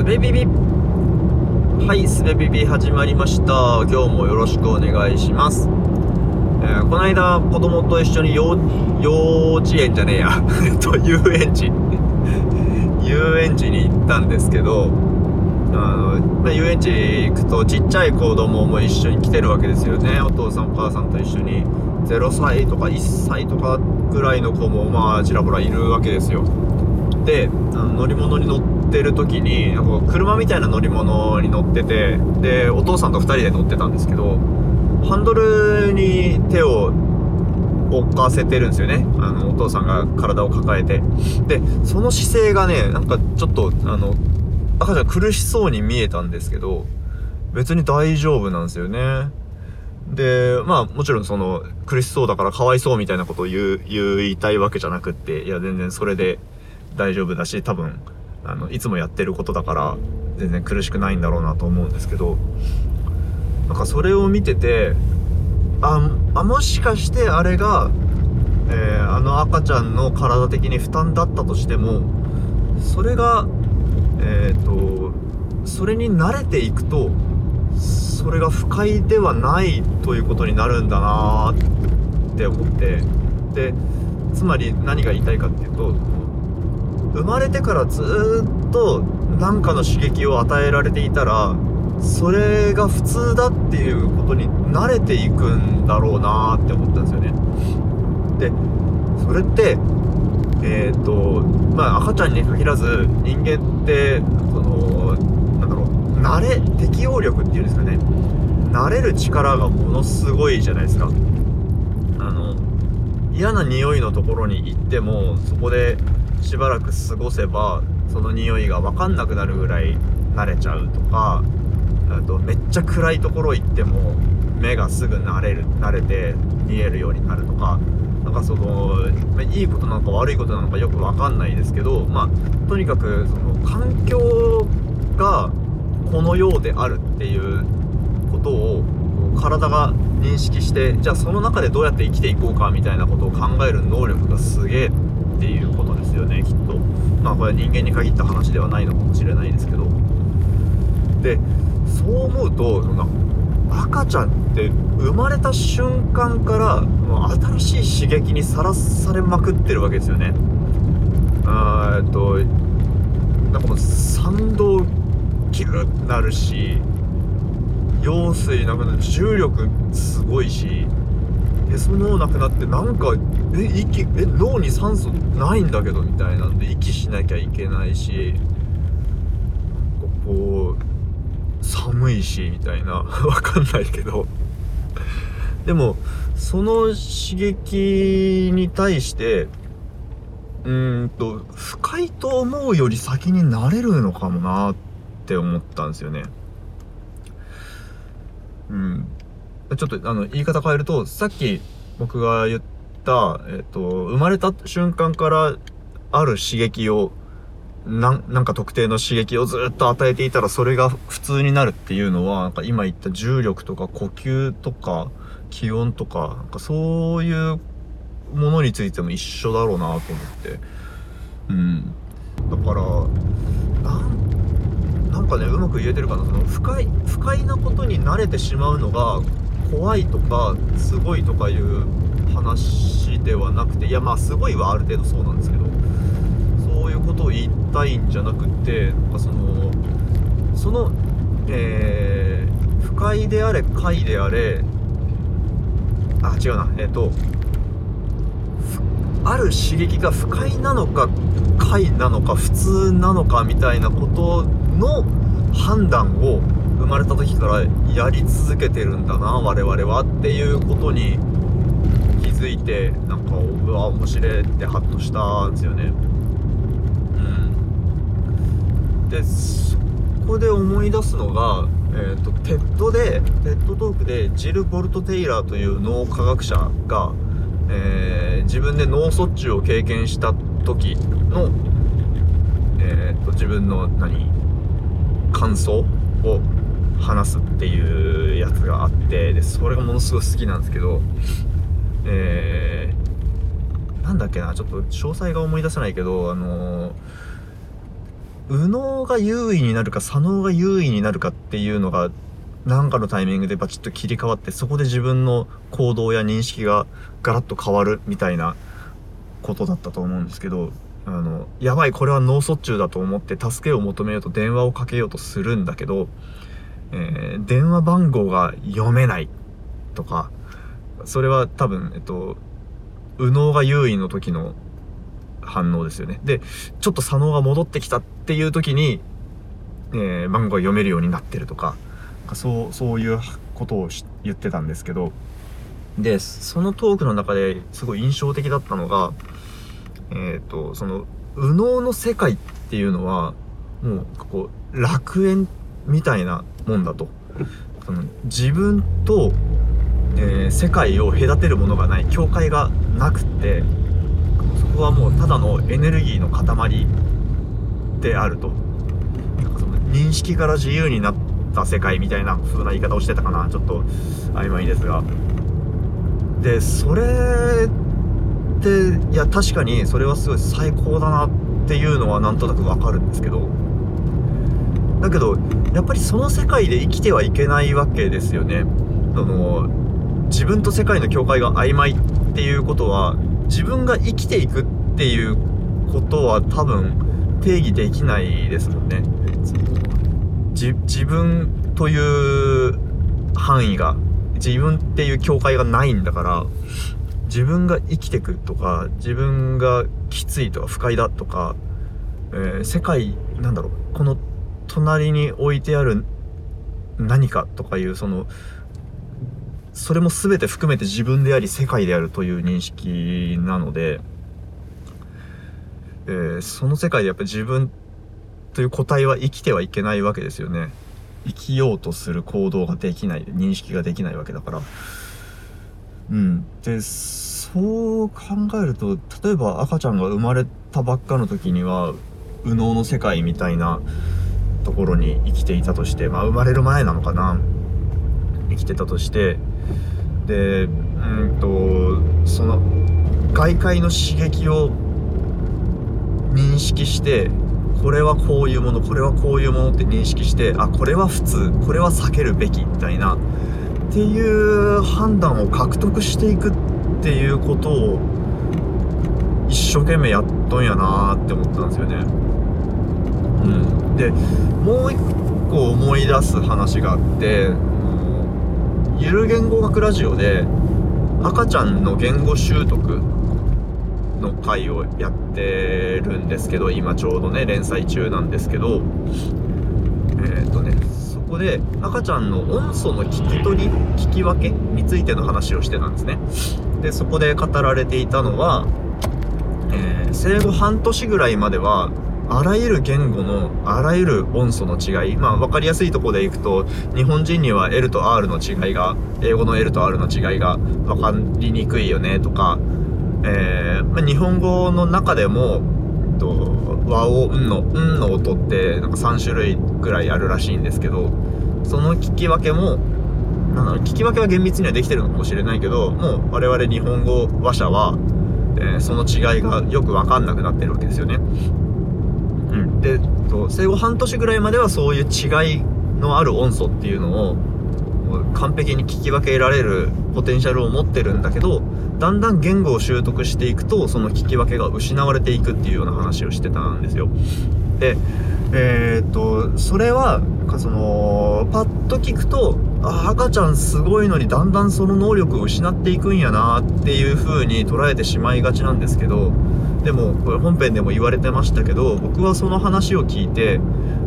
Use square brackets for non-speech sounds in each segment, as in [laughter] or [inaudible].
すべビビ。はいすべビビ始まりました。今日もよろしくお願いします、えーこの間子供と一緒に幼稚園じゃねえや。[laughs] と遊園地。遊園地に行ったんですけどあの、ま遊園地行くとちっちゃい子供も一緒に来てるわけですよね。お父さんお母さんと一緒に。0歳とか1歳とかぐらいの子もまあちらほらいるわけですよ。であの乗り物に乗ってる時になんか車みたいな乗り物に乗っててでお父さんと2人で乗ってたんですけどハンドルに手を置かせてるんですよね。あのお父さんが体を抱えて。でその姿勢がねなんかちょっとあの赤ちゃん苦しそうに見えたんですけど別に大丈夫なんですよね。でまあもちろんその苦しそうだからかわいそうみたいなことを言う言いたいわけじゃなくっていや全然それで大丈夫だし多分あのいつもやってることだから全然苦しくないんだろうなと思うんですけどなんかそれを見ててああもしかしてあれが、えーあの赤ちゃんの体的に負担だったとしてもそれがえっ、とそれに慣れていくとそれが不快ではないということになるんだなって思ってでつまり何が言いたいかっていうと生まれてからずっと何かの刺激を与えられていたらそれが普通だっていうことに慣れていくんだろうなーって思ったんですよね。でそれってえっ、とまあ赤ちゃんに限らず人間ってそのなんだろう慣れ適応力っていうんですかね。慣れる力がものすごいじゃないですか。あの嫌な匂いのところに行ってもそこでしばらく過ごせばその匂いが分かんなくなるぐらい慣れちゃうとかあとめっちゃ暗いところ行っても目がすぐ慣れる慣れて見えるようになるとかなんかそのいいことなのか悪いことなのかよく分かんないですけどまあとにかくその環境がこのようであるっていうことを体が認識してじゃあその中でどうやって生きていこうかみたいなことを考える能力がすげえっていうことですよねきっと。まあこれは人間に限った話ではないのかもしれないですけど。でそう思うとその赤ちゃんって生まれた瞬間からもう新しい刺激にさらされまくってるわけですよね。えっとなんかもう賛同キュッなるし羊水なくなって重力すごいしへそのなくなってなんかえ息え脳に酸素ないんだけどみたいなんで息しなきゃいけないしこう寒いしみたいな [laughs] わかんないけど。でもその刺激に対してうんと不快と思うより先になれるのかもなって思ったんですよね。うん。ちょっとあの言い方変えるとさっき僕が言った、えっと生まれた瞬間からある刺激をなんなんか特定の刺激をずっと与えていたらそれが普通になるっていうのはなんか今言った重力とか呼吸とか気温とかなんかそういうものについても一緒だろうなと思って。うん。だからなんなんかねうまく言えてるかな。その不快不快なことに慣れてしまうのが怖いとかすごいとかいう話ではなくていやまあすごいはある程度そうなんですけどそういうことを言いたいんじゃなくてなんかそのそのえー不快であれ快であれあ違うなえっ、とある刺激が不快なのか快なのか普通なのかみたいなことの判断を生まれた時からやり続けてるんだな我々はっていうことに気づいてなんかうわ面白いってハッとしたんですよね。うん。でそこで思い出すのがえー、と TEDで TEDトークでジル・ボルト・テイラーという脳科学者が、えー自分で脳卒中を経験した時の、えー、と自分の何感想を話すっていうやつがあってでそれがものすごい好きなんですけどえーなんだっけなちょっと詳細が思い出せないけどあのー右脳が優位になるか左脳が優位になるかっていうのが何かのタイミングでバチッと切り替わってそこで自分の行動や認識がガラッと変わるみたいなことだったと思うんですけどあのやばいこれは脳卒中だと思って助けを求めようと電話をかけようとするんだけど、えー、電話番号が読めないとかそれは多分えっと右脳が優位の時の反応ですよね。でちょっと左脳が戻ってきたっていう時に、えー、番号が読めるようになってるとかそうそういうことを言ってたんですけど。でそのトークの中ですごい印象的だったのがえっ、ー、とその右脳の世界っていうのはもうこう楽園みたいなもんだと。その自分と、えー、世界を隔てるものがない境界がなくってそこはもうただのエネルギーの塊であると。なんかその認識から自由になった世界みたいな風な言い方をしてたかな。ちょっと曖昧ですが。でそれっていや確かにそれはすごい最高だなっていうのはなんとなくわかるんですけど。だけどやっぱりその世界で生きてはいけないわけですよね。その自分と世界の境界が曖昧っていうことは自分が生きていくっていうことは多分定義できないですもんね。自分という範囲が自分っていう境界がないんだから自分が生きてくとか自分がきついとか不快だとか、えー、世界なんだろうこの隣に置いてある何かとかいうそのそれも全て含めて自分であり世界であるという認識なので、えー、その世界でやっぱり自分という個体は生きてはいけないわけですよね。生きようとする行動ができない認識ができないわけだから。うん。でそう考えると例えば赤ちゃんが生まれたばっかの時には右脳の世界みたいなところに生きていたとしてまあ生まれる前なのかな生きてたとしてでうんとその外界の刺激を認識してこれはこういうものこれはこういうものって認識してあこれは普通これは避けるべきみたいなっていう判断を獲得していくっていうことを一生懸命やっとんやなーって思ったんですよね。うん、でもう一個思い出す話があってゆる言語学ラジオで赤ちゃんの言語習得の回をやってるんですけど今ちょうどね連載中なんですけどえっ、ー、とねそこで赤ちゃんの音素の聞き取り聞き分けについての話をしてたんですね。でそこで語られていたのは、えー、生後半年ぐらいまではあらゆる言語のあらゆる音素の違いまあ分かりやすいとこでいくと日本人には L と R の違いが英語の L と R の違いが分かりにくいよねとか、えーまあ、日本語の中でも和音んの「ん」の音ってなんか3種類ぐらいあるらしいんですけどその聞き分けも聞き分けは厳密にはできてるのかもしれないけどもう我々日本語話者は、えー、その違いがよく分かんなくなってるわけですよね。うん、で生後半年ぐらいまではそういう違いのある音素っていうのを完璧に聞き分けられるポテンシャルを持ってるんだけどだんだん言語を習得していくとその聞き分けが失われていくっていうような話をしてたんですよ。でえー、っとそれはそのパッと聞くとあ赤ちゃんすごいのにだんだんその能力を失っていくんやなっていう風に捉えてしまいがちなんですけどでもこれ本編でも言われてましたけど僕はその話を聞いて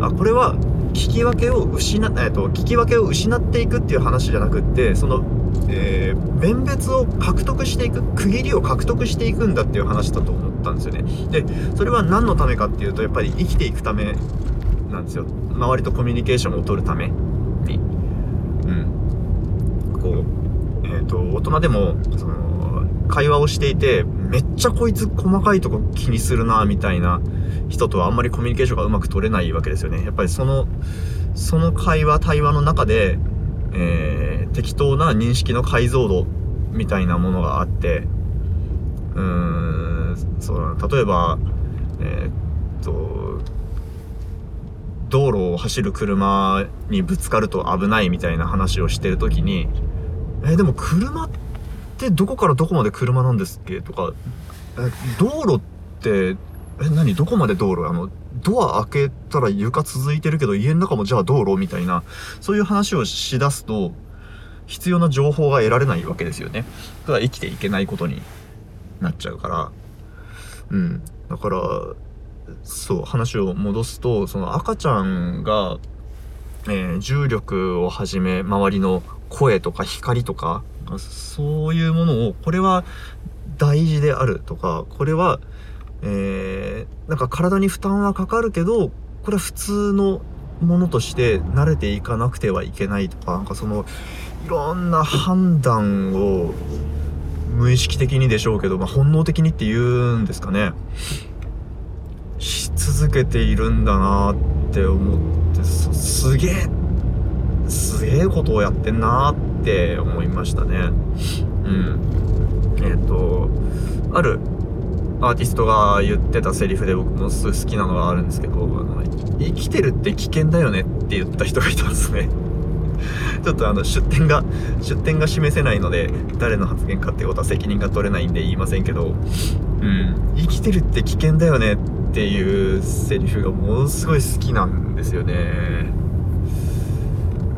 あこれは聞き分けを失っ、えっと、聞き分けを失っていくっていう話じゃなくってその、えー、弁別を獲得していく区切りを獲得していくんだっていう話だと思ったんですよね。でそれは何のためかっていうとやっぱり生きていくためなんですよ。周りとコミュニケーションを取るために。こうえっ、ー、と大人でもその会話をしていてめっちゃこいつ細かいとこ気にするなみたいな人とはあんまりコミュニケーションがうまく取れないわけですよね。やっぱりそのその会話対話の中で、えー、適当な認識の解像度みたいなものがあってうーんそう例えばえー、っと道路を走る車にぶつかると危ないみたいな話をしてる時にえでも車ってどこからどこまで車なんですっけ？とかえ道路ってえ何？どこまで道路？あのドア開けたら床続いてるけど家の中もじゃあ道路みたいなそういう話をしだすと必要な情報が得られないわけですよね。だから生きていけないことになっちゃうから。うん。だからそう話を戻すとその赤ちゃんが、えー重力をはじめ周りの声とか光とかそういうものをこれは大事であるとかこれはえーなんか体に負担はかかるけどこれは普通のものとして慣れていかなくてはいけないとかなんかそのいろんな判断を無意識的にでしょうけど、まあ、本能的にって言うんですかね。続けているんだなって思ってすすげえすげえことをやってんなって思いましたね。うん。えっ、とあるアーティストが言ってたセリフで僕も好きなのがあるんですけどあの生きてるって危険だよねって言った人がいたんですね。ちょっとあの出典が出典が示せないので誰の発言かってことは責任が取れないんで言いませんけどうん。生きてるって危険だよねっていうセリフがものすごい好きなんですよね。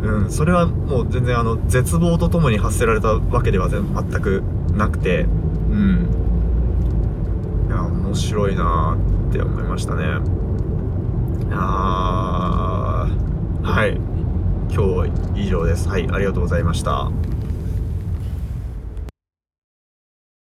うん。それはもう全然あの絶望とともに発せられたわけでは全くなくてうん。いや面白いなって思いましたね。いやー。はい。今日は以上です。はいありがとうございました。